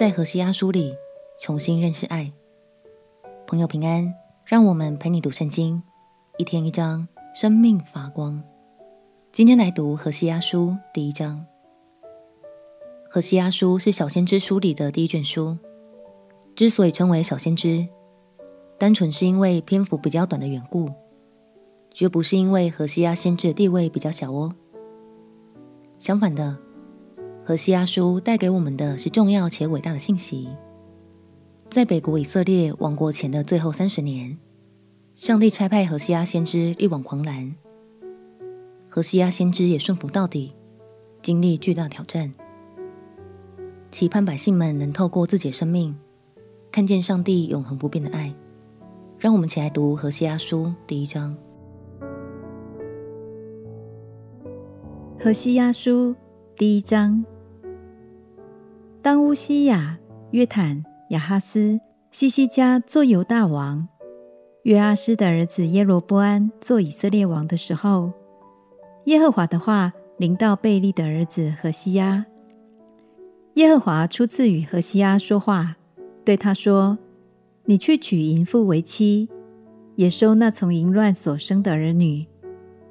在何西阿书里重新认识爱。朋友平安，让我们陪你读圣经，一天一章，生命发光。今天来读何西阿书第一章。何西阿书是小先知书里的第一卷书，之所以称为小先知，单纯是因为篇幅比较短的缘故，绝不是因为何西阿先知的地位比较小哦。相反的，何西阿书带给我们的是重要且伟大的信息。在北国以色列亡国前的最后三十年，上帝差派何西阿先知力挽狂澜。何西阿先知也顺服到底，经历巨大挑战，期盼百姓们能透过自己的生命，看见上帝永恒不变的爱。让我们起来读何西阿书第一章。何西阿书第一章：当乌西雅、约坦、亚哈斯、西西家做犹大王，约阿施的儿子耶罗波安做以色列王的时候，耶和华的话临到贝利的儿子何西阿。耶和华初次与何西阿说话，对他说：“你去娶淫妇为妻，也收那从淫乱所生的儿女，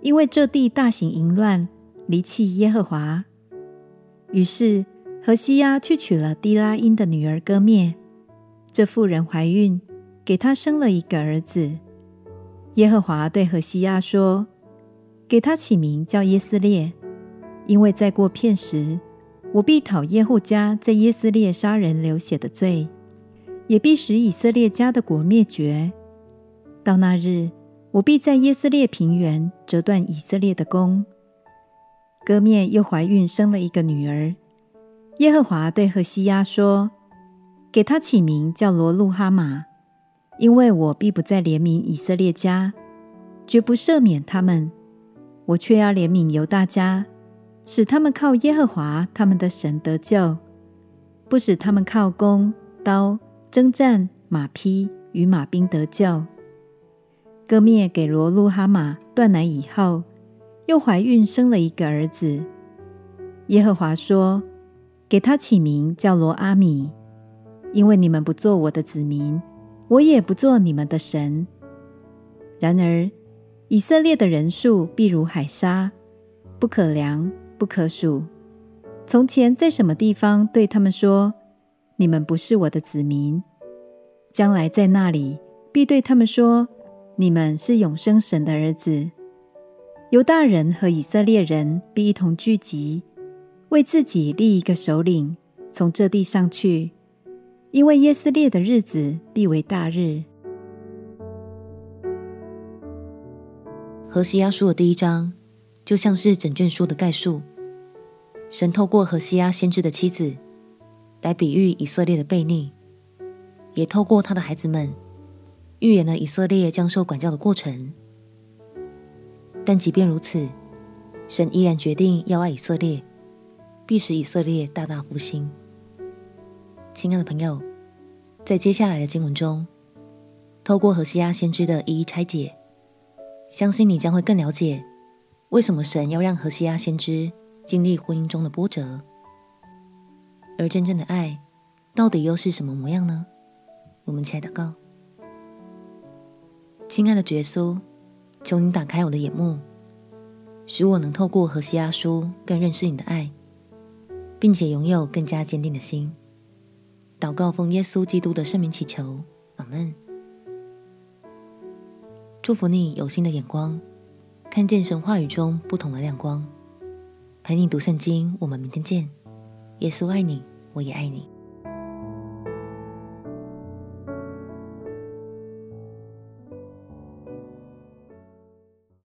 因为这地大行淫乱。”离弃耶和华，于是何西阿去娶了低拉因的女儿歌篾。这妇人怀孕，给他生了一个儿子。耶和华对何西阿说：“给他起名叫耶斯列，因为在过片时，我必讨耶户家在耶斯列杀人流血的罪，也必使以色列家的国灭绝。到那日，我必在耶斯列平原折断以色列的弓。”歌篾又怀孕，生了一个女儿。耶和华对何西阿说：“给他起名叫罗路哈玛，因为我必不再怜悯以色列家，绝不赦免他们。我却要怜悯犹大家，使他们靠耶和华他们的神得救，不使他们靠弓、刀、征战、马匹与马兵得救。”歌篾给罗路哈玛断奶以后。又怀孕生了一个儿子。耶和华说：“给他起名叫罗阿米，因为你们不做我的子民，我也不做你们的神。然而，以色列的人数必如海沙，不可量，不可数。从前在什么地方对他们说：你们不是我的子民，将来在那里必对他们说：你们是永生神的儿子。”犹大人和以色列人必一同聚集，为自己立一个首领，从这地上去，因为耶斯列的日子必为大日。何西阿书的第一章就像是整卷书的概述，神透过何西阿先知的妻子来比喻以色列的悖逆，也透过他的孩子们预言了以色列将受管教的过程。但即便如此，神依然决定要爱以色列，必使以色列大大复兴。亲爱的朋友，在接下来的经文中，透过何西阿先知的一一拆解，相信你将会更了解为什么神要让何西阿先知经历婚姻中的波折，而真正的爱到底又是什么模样呢？我们亲爱的告，亲爱的耶稣。求你打开我的眼目，使我能透过何西阿书更认识你的爱，并且拥有更加坚定的心。祷告奉耶稣基督的圣名祈求，阿门。祝福你有新的眼光，看见神话语中不同的亮光。陪你读圣经，我们明天见。耶稣爱你，我也爱你。